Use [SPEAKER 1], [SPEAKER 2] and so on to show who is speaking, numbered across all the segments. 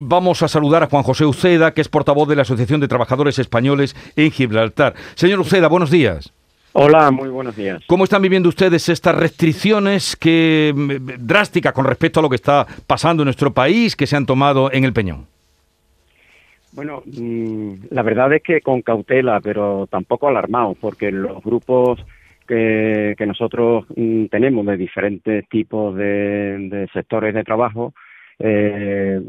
[SPEAKER 1] Vamos a saludar a Juan José Uceda, que es portavoz de la Asociación de Trabajadores Españoles en Gibraltar. Señor Uceda, buenos días.
[SPEAKER 2] Hola, muy buenos días.
[SPEAKER 1] ¿Cómo están viviendo ustedes estas restricciones que mm, drásticas con respecto a lo que está pasando en nuestro país que se han tomado en el Peñón?
[SPEAKER 2] Bueno, mm, la verdad es que con cautela, pero tampoco alarmados, porque los grupos que, nosotros mm, tenemos de diferentes tipos de sectores de trabajo, eh,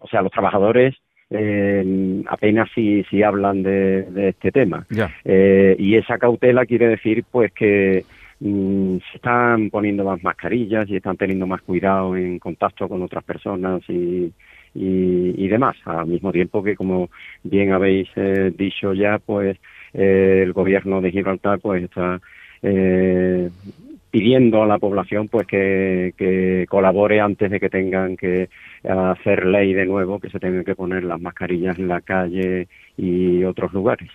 [SPEAKER 2] o sea, los trabajadores eh, apenas si, si hablan de, este tema. Eh, y esa cautela quiere decir pues que mm, se están poniendo más mascarillas y están teniendo más cuidado en contacto con otras personas y, y, demás, al mismo tiempo que, como bien habéis eh, dicho ya, pues el gobierno de Gibraltar pues está eh, pidiendo a la población pues que, colabore antes de que tengan que hacer ley de nuevo, que se tengan que poner las mascarillas en la calle y otros lugares.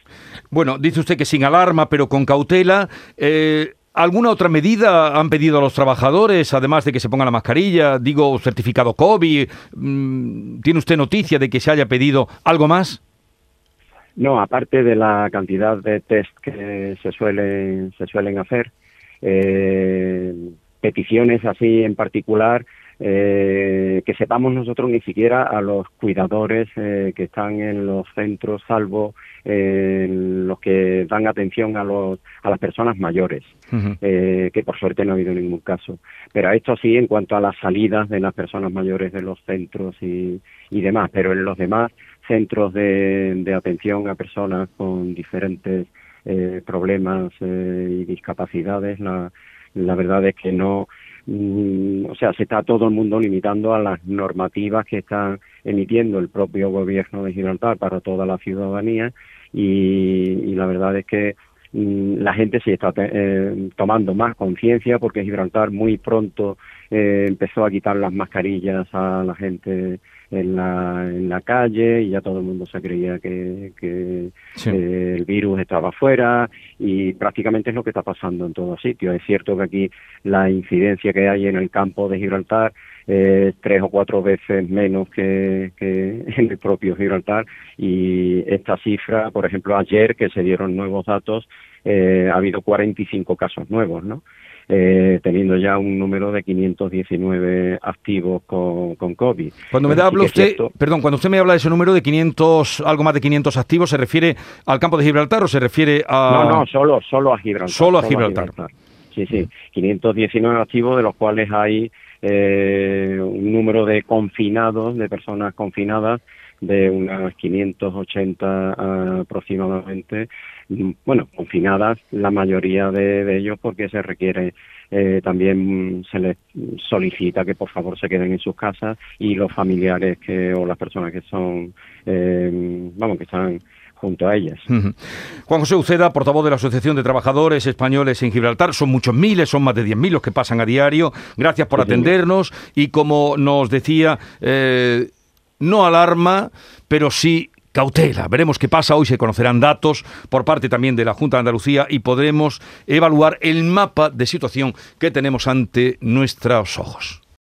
[SPEAKER 1] Bueno, dice usted que sin alarma, pero con cautela. Eh, ¿Alguna otra medida han pedido a los trabajadores, además de que se pongan la mascarilla? Digo, certificado COVID. Mm, ¿Tiene usted noticia de que se haya pedido algo más?
[SPEAKER 2] No, aparte de la cantidad de test que se suelen, se suelen hacer, eh, peticiones así en particular eh, que sepamos nosotros ni siquiera a los cuidadores eh, que están en los centros, salvo eh, los que dan atención a, los, a las personas mayores, que por suerte no ha habido ningún caso. Pero esto sí en cuanto a las salidas de las personas mayores de los centros y, y demás, pero en los demás centros de, de atención a personas con diferentes eh, problemas eh, y discapacidades, la, la verdad es que no, mm, o sea, se está todo el mundo limitando a las normativas que está emitiendo el propio gobierno de Gibraltar para toda la ciudadanía y, la verdad es que mm, la gente sí está eh, tomando más conciencia porque Gibraltar muy pronto eh, empezó a quitar las mascarillas a la gente en la, en la calle y ya todo el mundo se creía que, que eh, el virus estaba afuera y prácticamente es lo que está pasando en todos sitios. Es cierto que aquí la incidencia que hay en el campo de Gibraltar es tres o cuatro veces menos que, que en el propio Gibraltar y esta cifra, por ejemplo, ayer que se dieron nuevos datos, eh, ha habido 45 casos nuevos, ¿no? Eh, teniendo ya un número de 519 activos con, con COVID.
[SPEAKER 1] Cuando me habla usted, perdón, cuando usted me habla de ese número de 500, algo más de 500 activos, ¿se refiere al campo de Gibraltar o se refiere a...?
[SPEAKER 2] No, no, solo, solo a Gibraltar.
[SPEAKER 1] Solo a Gibraltar.
[SPEAKER 2] Sí, sí, 519 activos, de los cuales hay eh, un número de confinados, de personas confinadas, de unas 580 aproximadamente, mm, bueno, confinadas la mayoría de, ellos porque se requiere eh, también se les solicita que por favor se queden en sus casas y los familiares que o las personas que son eh, vamos que están junto a ellas.
[SPEAKER 1] Juan José Uceda, portavoz de la Asociación de Trabajadores Españoles en Gibraltar. Son muchos miles, son más de 10.000 los que pasan a diario. Gracias por atendernos y como nos decía, eh, no alarma, pero sí cautela. Veremos qué pasa. Hoy se conocerán datos por parte también de la Junta de Andalucía y podremos evaluar el mapa de situación que tenemos ante nuestros ojos.